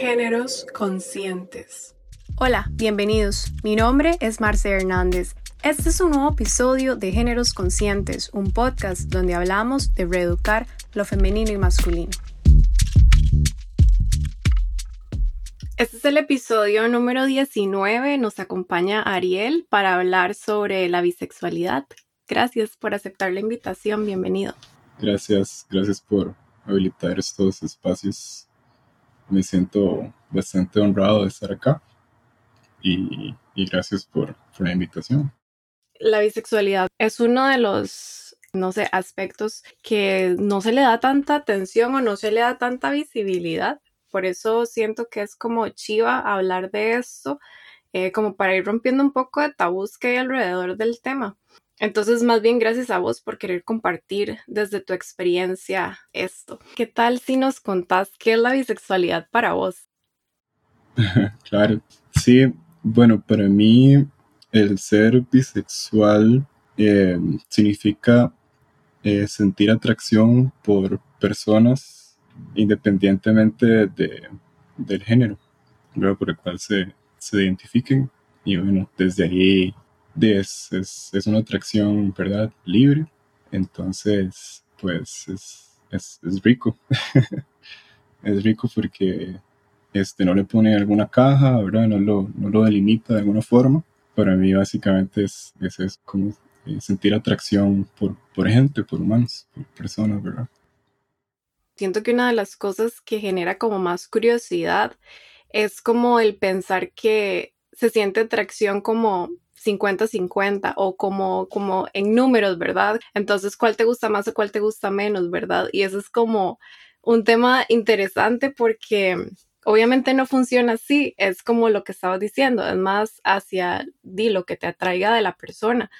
Géneros conscientes. Hola, bienvenidos. Mi nombre es Marce Hernández. Este es un nuevo episodio de Géneros Conscientes, un podcast donde hablamos de reeducar lo femenino y masculino. Este es el episodio número 19. Nos acompaña Ariel para hablar sobre la bisexualidad. Gracias por aceptar la invitación. Bienvenido. Gracias, gracias por habilitar estos espacios. Me siento bastante honrado de estar acá y, gracias por, la invitación. La bisexualidad es uno de los no sé, aspectos que no se le da tanta atención o no se le da tanta visibilidad. Por eso siento que es como chiva hablar de esto, eh, como para ir rompiendo un poco de tabús que hay alrededor del tema. Entonces, más bien gracias a vos por querer compartir desde tu experiencia esto. ¿Qué tal si nos contás qué es la bisexualidad para vos? claro, sí, bueno, para mí el ser bisexual eh, significa eh, sentir atracción por personas independientemente de, del género por el cual se, se identifiquen. Y bueno, desde ahí es, es, es, una atracción, ¿verdad? Libre. Entonces, pues es, es, es rico. es rico porque este, no le pone alguna caja, ¿verdad? No lo, no lo delimita de alguna forma. Para mí básicamente es, es, como eh, sentir atracción por, por gente, por humanos, por personas, ¿verdad? Siento que una de las cosas que genera como más curiosidad es como el pensar que se siente atracción como 50-50 o como, como en números, ¿verdad? Entonces, ¿cuál te gusta más o cuál te gusta menos, ¿verdad? Y eso es como un tema interesante porque obviamente no funciona así, es como lo que estabas diciendo, es más hacia di lo que te atraiga de la persona.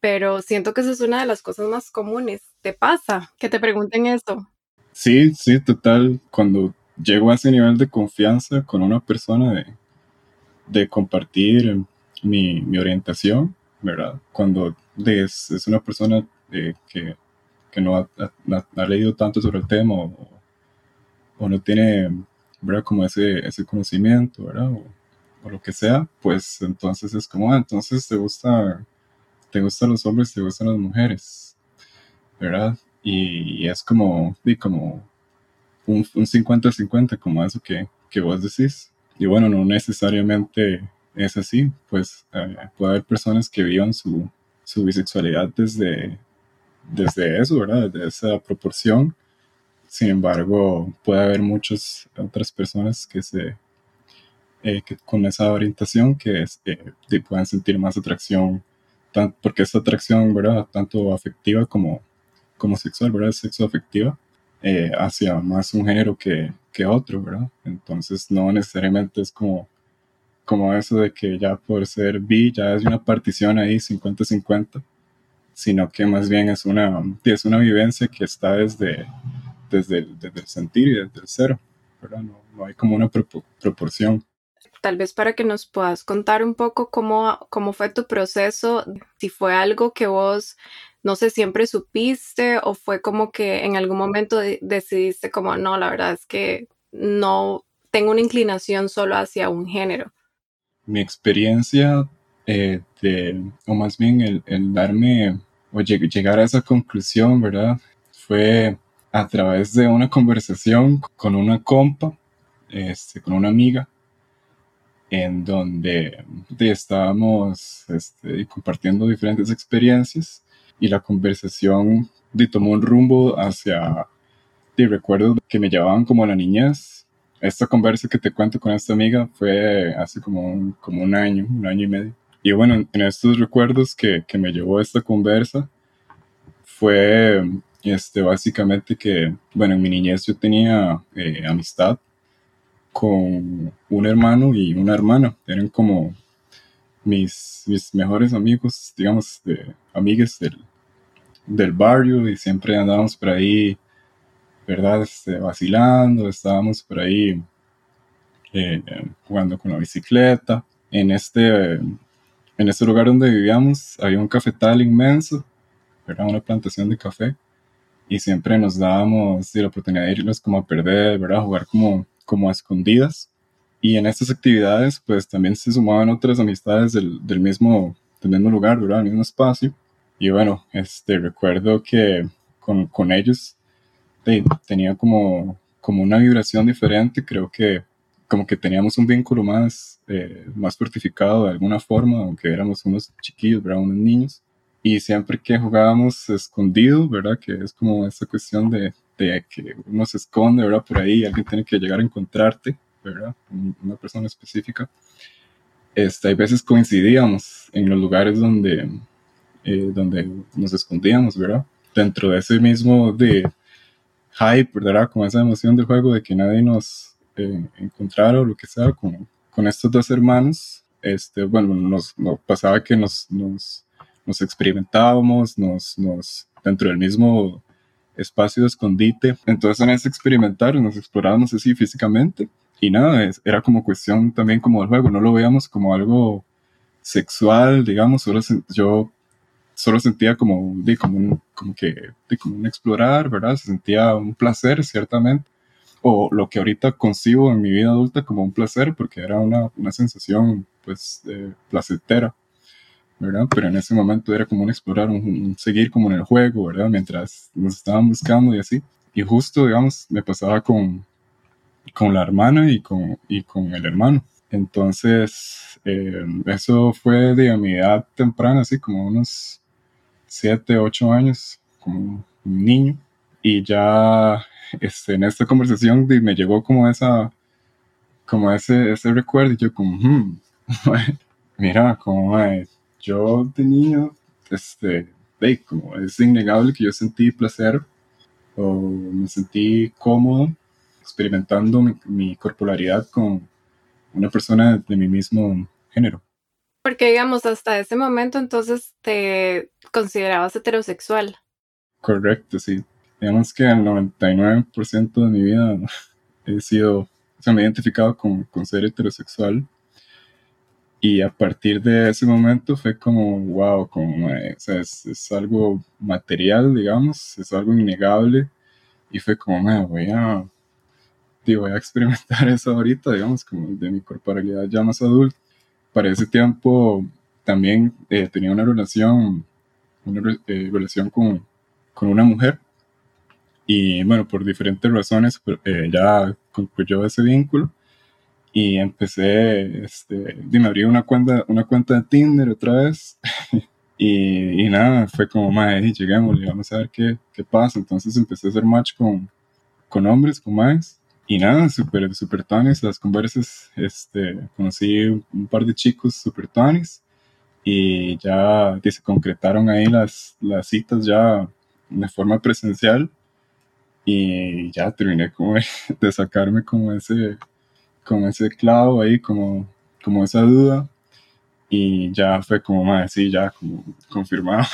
Pero siento que eso es una de las cosas más comunes. ¿Te pasa que te pregunten eso? Sí, sí, total. Cuando llego a ese nivel de confianza con una persona de, de compartir mi, orientación, ¿verdad? Cuando es, una persona eh, que, que, no ha, leído tanto sobre el tema o, no tiene, ¿verdad? Como ese, ese conocimiento, ¿verdad? O, lo que sea, pues entonces es como, ah, entonces te gusta, te gustan los hombres, te gustan las mujeres, ¿verdad? Y, es como, y como un 50-50, como eso que, que vos decís. Y bueno, no necesariamente es así, pues eh, puede haber personas que vivan su, su, bisexualidad desde, desde eso, ¿verdad? Desde esa proporción. Sin embargo, puede haber muchas otras personas que se eh, que con esa orientación que es, eh, puedan sentir más atracción, porque esta atracción, ¿verdad? Tanto afectiva como, como sexual, ¿verdad? Sexo afectiva, hacia más un género que, que otro, ¿verdad? Entonces no necesariamente es como como eso de que ya por ser bi ya es una partición ahí 50-50, sino que más bien es una, es una vivencia que está desde, desde, el, desde el sentir y desde el cero, ¿verdad? No, no hay como una proporción. Tal vez para que nos puedas contar un poco cómo, cómo fue tu proceso, si fue algo que vos, no sé, siempre supiste o fue como que en algún momento decidiste como, no, la verdad es que no tengo una inclinación solo hacia un género mi experiencia eh, de, o más bien el, el darme o llegar a esa conclusión, ¿verdad? Fue a través de una conversación con una compa, este, con una amiga, en donde estábamos este, compartiendo diferentes experiencias y la conversación tomó un rumbo hacia de recuerdos que me llevaban como a la niñez esta conversa que te cuento con esta amiga fue hace como un, como un año, un año y medio. Y bueno, en estos recuerdos que, que me llevó esta conversa fue este, básicamente que, bueno, en mi niñez yo tenía eh, amistad con un hermano y una hermana. Eran como mis, mis mejores amigos, digamos, de, del, del barrio y siempre andábamos por ahí ¿verdad? Este, vacilando, estábamos por ahí eh, jugando con la bicicleta. En este, en este lugar donde vivíamos había un cafetal inmenso, ¿verdad? Una plantación de café. Y siempre nos dábamos la oportunidad de irnos como a perder, ¿verdad? Jugar como, como a escondidas. Y en estas actividades, pues también se sumaban otras amistades del, del mismo, del mismo lugar, ¿verdad? Del mismo espacio. Y bueno, este, recuerdo que con, con ellos tenía como, como una vibración diferente, creo que como que teníamos un vínculo más, eh, más fortificado de alguna forma, aunque éramos unos chiquillos, ¿verdad? unos niños. Y siempre que jugábamos escondido, ¿verdad? Que es como esa cuestión de, de que uno se esconde, ¿verdad? Por ahí, alguien tiene que llegar a encontrarte, ¿verdad? Una persona específica. Este, hay veces coincidíamos en los lugares donde, eh, donde nos escondíamos, ¿verdad? Dentro de ese mismo de hype, ¿verdad? Con esa emoción del juego de que nadie nos eh, encontrara o lo que sea, con, con estos dos hermanos, este, bueno, nos, pasaba que nos, nos, nos experimentábamos, nos, nos, dentro del mismo espacio de escondite. Entonces en ese experimentar nos explorábamos así físicamente y nada, era como cuestión también como del juego, no lo veíamos como algo sexual, digamos, solo yo solo sentía como, de, como, un, como que, de, como un explorar, ¿verdad? Se sentía un placer, ciertamente, o lo que ahorita concibo en mi vida adulta como un placer, porque era una, una sensación, pues, eh, placentera, ¿verdad? Pero en ese momento era como un explorar, un, seguir como en el juego, ¿verdad? Mientras nos estaban buscando y así. Y justo, digamos, me pasaba con, con la hermana y con, y con el hermano. Entonces, eh, eso fue de mi edad temprana, así como unos 7, 8 años, como un niño, y ya este, en esta conversación me llegó como esa, como ese, ese recuerdo, y yo como, hmm, mira, como yo de niño, este, como es innegable que yo sentí placer o me sentí cómodo experimentando mi, mi corporalidad con una persona de mi mismo género. Porque digamos, hasta ese momento entonces te considerabas heterosexual. Correcto, sí. Digamos que el 99% de mi vida he sido, o sea, me he identificado con, con ser heterosexual. Y a partir de ese momento fue como, wow, como, o sea, es, es, algo material, digamos, es algo innegable. Y fue como, me voy a, voy a experimentar eso ahorita, digamos, como de mi corporalidad ya más adulta para ese tiempo también eh, tenía una relación, una eh, relación con, con, una mujer. Y bueno, por diferentes razones eh, ya concluyó ese vínculo y empecé, este, me abrí una cuenta, una cuenta de Tinder otra vez. Y, y, nada, fue como, más lleguemos, vamos a ver qué, qué pasa. Entonces empecé a hacer match con, con hombres, con más y nada, súper super tones las conversas. Este, conocí un par de chicos súper tones y ya se concretaron ahí las, las citas ya de forma presencial y ya terminé como de sacarme como ese, como ese clavo ahí, como, como esa duda y ya fue como más así, ya como confirmado,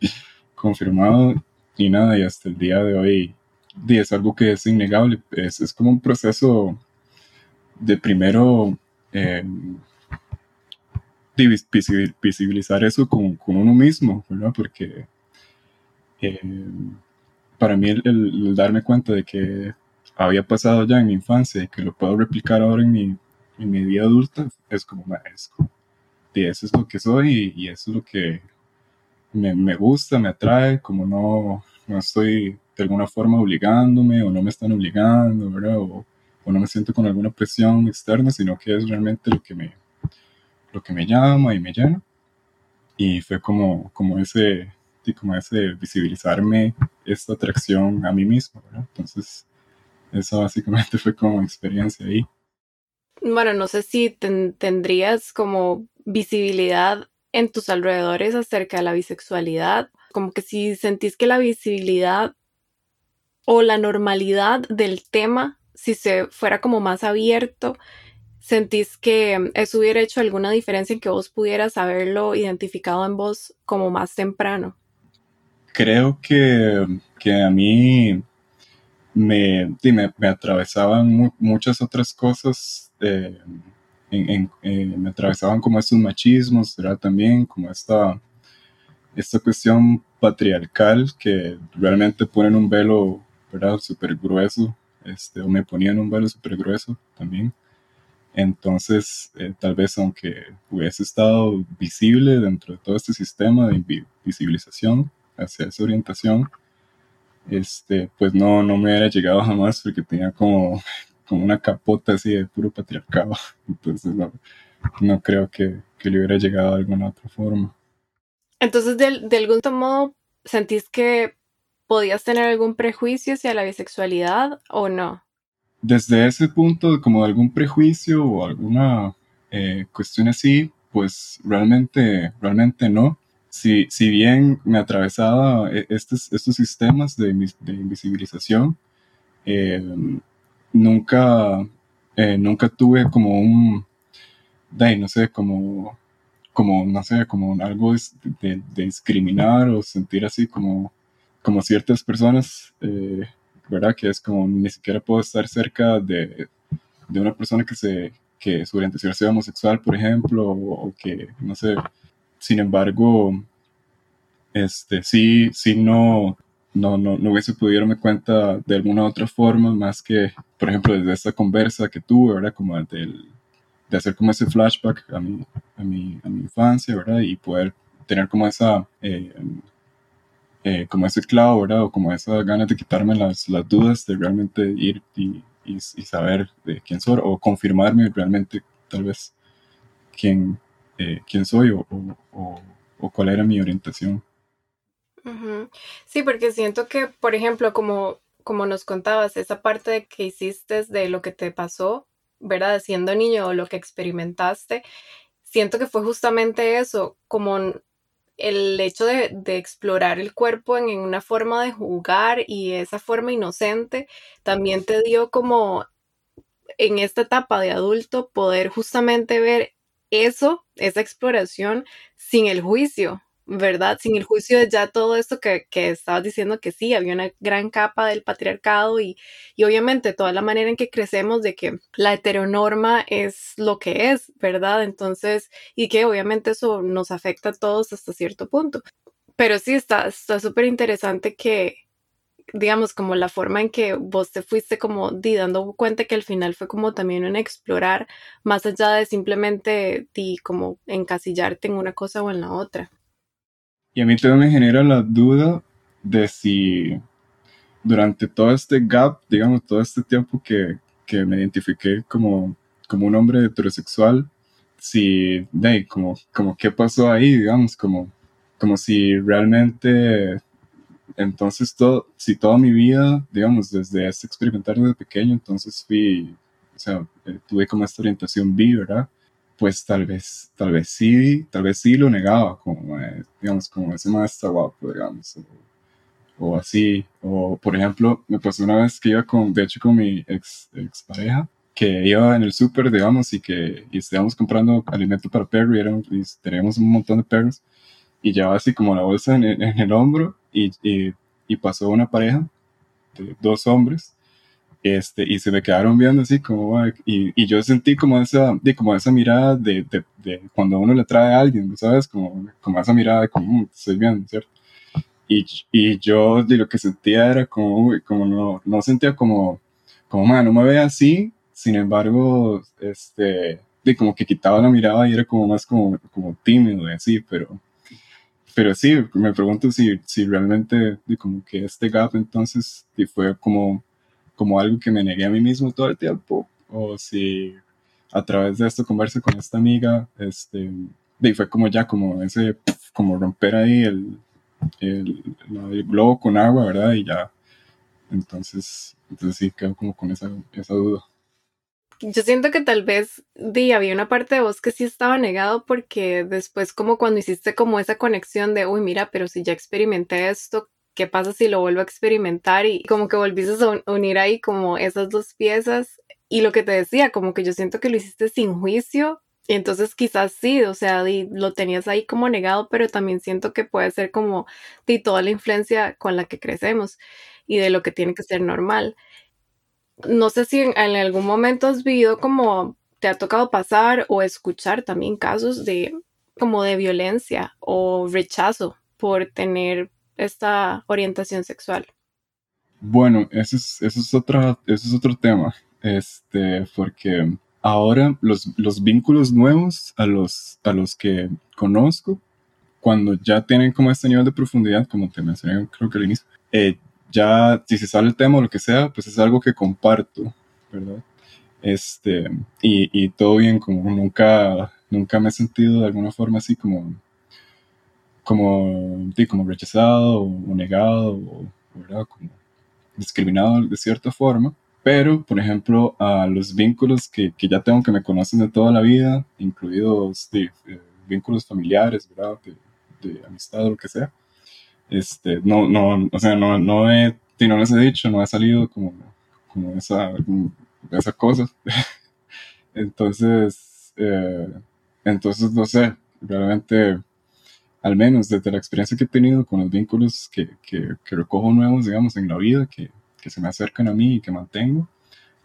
confirmado y nada, y hasta el día de hoy y es algo que es innegable, es, es como un proceso de primero eh, visibilizar eso con, con, uno mismo, ¿verdad? Porque eh, para mí el, darme cuenta de que había pasado ya en mi infancia y que lo puedo replicar ahora en mi, en mi vida adulta, es como, es y eso es lo que soy y, eso es lo que me, me, gusta, me atrae, como no, no estoy de alguna forma obligándome o no me están obligando, ¿verdad? O, o, no me siento con alguna presión externa, sino que es realmente lo que me, lo que me llama y me llena. Y fue como, como ese, como ese visibilizarme esta atracción a mí mismo, ¿verdad? Entonces, eso básicamente fue como experiencia ahí. Bueno, no sé si tendrías como visibilidad en tus alrededores acerca de la bisexualidad, como que si sentís que la visibilidad o la normalidad del tema, si se fuera como más abierto, sentís que eso hubiera hecho alguna diferencia en que vos pudieras haberlo identificado en vos como más temprano? Creo que, que a mí me, me, atravesaban muchas otras cosas, eh, en, eh, me atravesaban como estos machismos, ¿verdad? También como esta, esta cuestión patriarcal que realmente ponen un velo ¿verdad? Súper grueso, este, o me ponían un velo súper grueso también. Entonces, eh, tal vez aunque hubiese estado visible dentro de todo este sistema de visibilización hacia esa orientación, este, pues no, no me hubiera llegado jamás porque tenía como, como una capota así de puro patriarcado. Entonces, no, no creo que, que, le hubiera llegado de alguna otra forma. Entonces, de, de algún modo, ¿sentís que podías tener algún prejuicio hacia la bisexualidad o no? desde ese punto, como algún prejuicio o alguna eh, cuestión así, pues realmente, realmente no. Si, si bien me atravesaba e, estos, estos sistemas de, de invisibilización, eh, nunca, eh, nunca tuve como un, de, no sé, como, como, no sé, como algo de, discriminar o sentir así como, como ciertas personas ¿verdad? Que es como ni siquiera puedo estar cerca de, de una persona que, se, que su orientación sea homosexual, por ejemplo, o, que, no sé, sin embargo, este, sí, sí no, no, no, no hubiese podido darme cuenta de alguna otra forma más que, por ejemplo, desde esta conversa que tuve, ¿verdad? Como del, de hacer como ese flashback a mi, a mi, a mi infancia, ¿verdad? Y poder tener como esa eh, eh, como ese clavo, ¿verdad? O como esa ganas de quitarme las, las dudas de realmente ir y, y, saber de quién soy o confirmarme realmente tal vez quién, eh, quién soy o, o, o, cuál era mi orientación. Sí, porque siento que, por ejemplo, como, como nos contabas, esa parte de que hiciste de lo que te pasó, ¿verdad? Siendo niño o lo que experimentaste, siento que fue justamente eso, como el hecho de, explorar el cuerpo en, una forma de jugar y esa forma inocente también te dio como en esta etapa de adulto poder justamente ver eso, esa exploración sin el juicio, ¿verdad? Sin el juicio de ya todo esto que, que estabas diciendo que sí, había una gran capa del patriarcado y, y, obviamente toda la manera en que crecemos de que la heteronorma es lo que es, ¿verdad? Entonces, y que obviamente eso nos afecta a todos hasta cierto punto. Pero sí, está súper interesante que, digamos, como la forma en que vos te fuiste como di, dando cuenta que al final fue como también un explorar, más allá de simplemente di, como encasillarte en una cosa o en la otra. Y a mí también me genera la duda de si durante todo este gap, digamos, todo este tiempo que, que me identifiqué como, como un hombre heterosexual, si, de, como, como qué pasó ahí, digamos, como, como si realmente, entonces, todo, si toda mi vida, digamos, desde este experimentar desde pequeño, entonces fui, o sea, eh, tuve como esta orientación bi, ¿verdad? Pues tal vez, tal vez sí, tal vez sí lo negaba, como, eh, digamos, como ese maestro guapo, digamos, o, así, o por ejemplo, me pasó una vez que iba con, de hecho, con mi ex, ex pareja, que iba en el súper, digamos, y que y estábamos comprando alimento para perro y, y teníamos un montón de perros, y llevaba así como la bolsa en, en el hombro, y, y, y pasó una pareja de dos hombres, este, y se me quedaron viendo así como, y, y yo sentí como esa, de, como esa mirada de, de, de, cuando uno le trae a alguien, ¿sabes? Como, como esa mirada de como, mm, estoy viendo, ¿cierto? Y, y yo de lo que sentía era como, como no, no sentía como, como, man, no me ve así, sin embargo, este, de como que quitaba la mirada y era como más como, como tímido y así, pero, pero sí, me pregunto si, si realmente, de como que este gap entonces, fue como como algo que me negué a mí mismo todo el tiempo, o si a través de esto converso con esta amiga, este, y fue como ya, como ese, como romper ahí el, el, globo con agua, ¿verdad? Y ya, entonces, entonces sí, quedo como con esa, esa duda. Yo siento que tal vez di, había una parte de vos que sí estaba negado porque después como cuando hiciste como esa conexión de, uy, mira, pero si ya experimenté esto, ¿qué pasa si lo vuelvo a experimentar? Y como que volviste a unir ahí como esas dos piezas. Y lo que te decía, como que yo siento que lo hiciste sin juicio. Y entonces quizás sí, o sea, lo tenías ahí como negado, pero también siento que puede ser como de toda la influencia con la que crecemos y de lo que tiene que ser normal. No sé si en, en algún momento has vivido como te ha tocado pasar o escuchar también casos de como de violencia o rechazo por tener esta orientación sexual? Bueno, ese es, eso es, otra, eso es otro tema, este, porque ahora los, los vínculos nuevos a los, a los que conozco, cuando ya tienen como este nivel de profundidad, como te mencioné creo que al inicio, eh, ya si se sale el tema o lo que sea, pues es algo que comparto, ¿verdad? Este, y, y todo bien, como nunca, nunca me he sentido de alguna forma así como, como, como rechazado o, negado, o, ¿verdad? Como discriminado de cierta forma. Pero, por ejemplo, a los vínculos que, que ya tengo que me conocen de toda la vida, incluidos de, eh, vínculos familiares, ¿verdad? De, de, amistad o lo que sea. Este, no, no, o sea, no, no he, no les he dicho, no he salido como, como esa, esa cosa. entonces, eh, entonces, no sé, realmente, al menos desde la experiencia que he tenido con los vínculos que, que, que recojo nuevos, digamos, en la vida, que, que se me acercan a mí y que mantengo,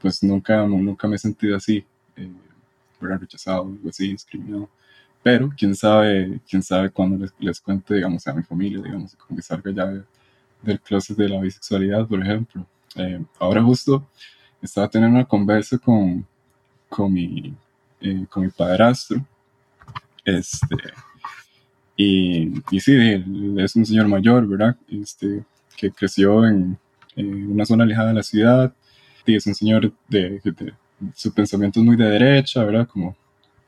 pues nunca, nunca me he sentido así, eh, rechazado, algo así, discriminado. Pero quién sabe, quién sabe cuando les, les, cuente, digamos, a mi familia, digamos, cuando salga ya del closet de la bisexualidad, por ejemplo. Eh, ahora justo estaba teniendo una conversa con, con, mi, eh, con mi padrastro, este, y, y sí, es un señor mayor, ¿verdad? Este, que creció en, en una zona alejada de la ciudad. Y es un señor de, de, su pensamiento es muy de derecha, ¿verdad? Como,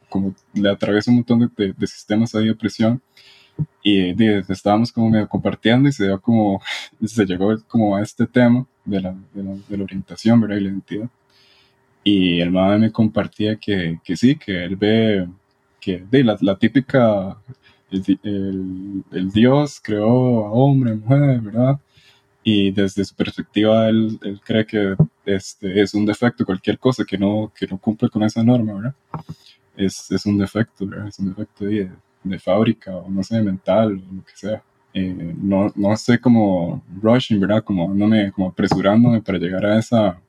como le atraviesa un montón de, de sistemas ahí de opresión. Y de, estábamos como medio compartiendo y se dio como, se llegó como a este tema de la, de la, de la orientación, ¿verdad? Y la identidad. Y el madre me compartía que, que sí, que él ve que de la, la típica, el, el, Dios creó a hombre, mujer, ¿verdad? y desde su perspectiva él, él, cree que este es un defecto, cualquier cosa que no, que no cumple con esa norma, ¿verdad? Es, es un defecto, ¿verdad? Es un defecto de, de, fábrica o no sé, mental o lo que sea. Eh, no, no sé cómo rushing, ¿verdad? Como, me, como apresurándome para llegar a esa,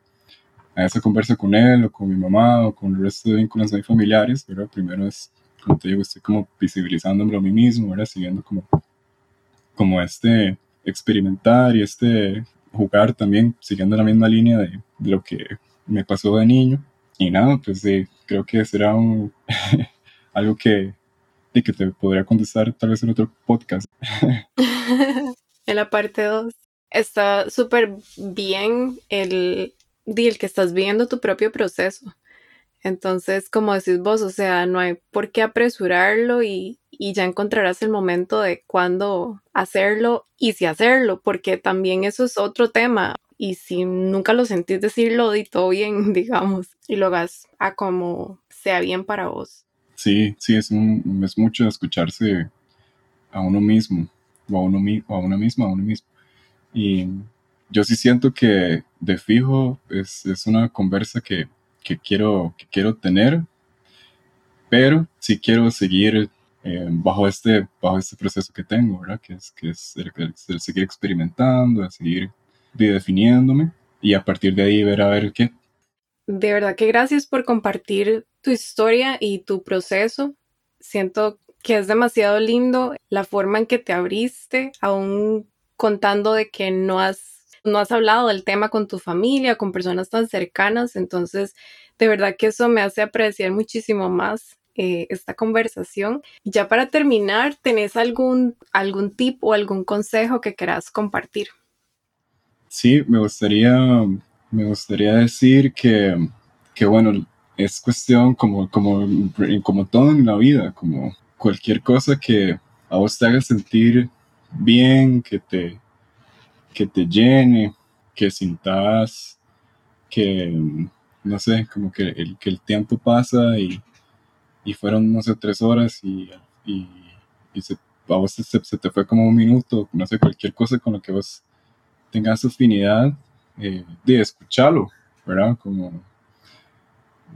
a esa conversa con él o con mi mamá o con el resto de vínculos familiares, ¿verdad? Primero es, como te digo, estoy como visibilizándome a mí mismo, ¿verdad? Siguiendo como, como este experimentar y este jugar también siguiendo la misma línea de, de lo que me pasó de niño. Y nada, pues eh, creo que será un, algo que, de que te podría contestar tal vez en otro podcast. en la parte 2. Está súper bien el, el que estás viendo tu propio proceso. Entonces, como decís vos, o sea, no hay por qué apresurarlo y, y ya encontrarás el momento de cuándo hacerlo y si hacerlo, porque también eso es otro tema. Y si nunca lo sentís decirlo, di todo bien, digamos, y lo hagas a como sea bien para vos. Sí, sí, es, un, es mucho escucharse a uno mismo, o a, uno, o a una misma, a uno mismo. Y yo sí siento que de fijo es, es una conversa que que quiero, que quiero tener, pero sí quiero seguir eh, bajo, este, bajo este proceso que tengo, ¿verdad? Que es, que es el, el, seguir experimentando, el seguir definiéndome y a partir de ahí ver a ver qué. De verdad que gracias por compartir tu historia y tu proceso. Siento que es demasiado lindo la forma en que te abriste, aún contando de que no has no has hablado del tema con tu familia, con personas tan cercanas, entonces de verdad que eso me hace apreciar muchísimo más eh, esta conversación. Ya para terminar, ¿tenés algún, algún tip o algún consejo que quieras compartir? Sí, me gustaría, me gustaría decir que, que bueno, es cuestión como, como, como todo en la vida, como cualquier cosa que a vos te haga sentir bien, que te, que te llene, que sintas que, no sé, como que el, que el tiempo pasa y, y fueron, no sé, tres horas y, y, se, a se, te fue como un minuto, no sé, cualquier cosa con lo que vos tengas afinidad, eh, de escucharlo, ¿verdad? Como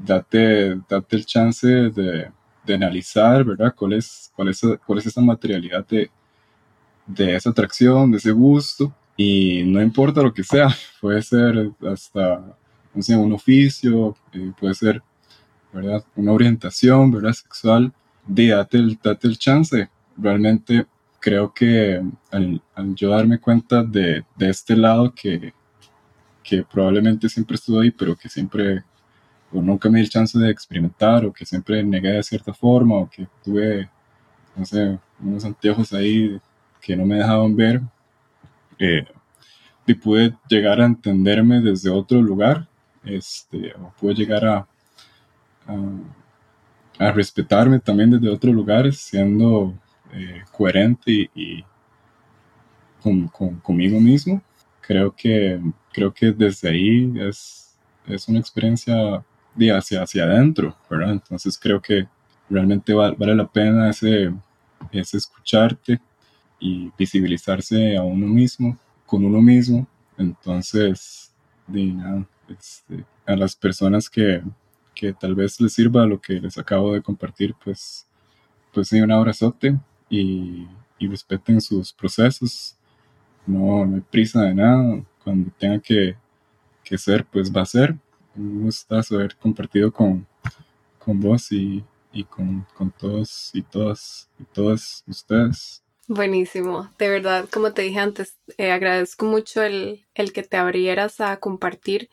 date, date el chance de, de analizar, ¿verdad? ¿Cuál es, cuál es, cuál es esa materialidad de, de esa atracción, de ese gusto? Y no importa lo que sea, puede ser hasta, no sé, un oficio, eh, puede ser, ¿verdad? Una orientación, ¿verdad? Sexual. Dí, date el, chance. Realmente creo que al, yo darme cuenta de, de, este lado que, que probablemente siempre estuvo ahí, pero que siempre o nunca me di el chance de experimentar, o que siempre negué de cierta forma, o que tuve, no sé, unos anteojos ahí que no me dejaban ver, y pude llegar a entenderme desde otro lugar, este, o pude llegar a, a, respetarme también desde otros lugares, siendo eh, coherente y, con, conmigo mismo. Creo que, creo que desde ahí es, es una experiencia de hacia, hacia adentro, ¿verdad? Entonces creo que realmente vale la pena ese, ese escucharte y visibilizarse a uno mismo, con uno mismo. Entonces, este, a las personas que, que tal vez les sirva lo que les acabo de compartir, pues, pues sí, un abrazote y, y respeten sus procesos. No, no hay prisa de nada. Cuando tenga que, que ser, pues va a ser un gustazo haber compartido con, con vos y, y con, con, todos y todas y todas ustedes. Buenísimo, de verdad, como te dije antes, eh, agradezco mucho el, el, que te abrieras a compartir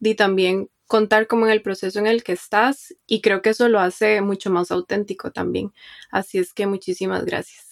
y también contar como en el proceso en el que estás y creo que eso lo hace mucho más auténtico también. Así es que muchísimas gracias.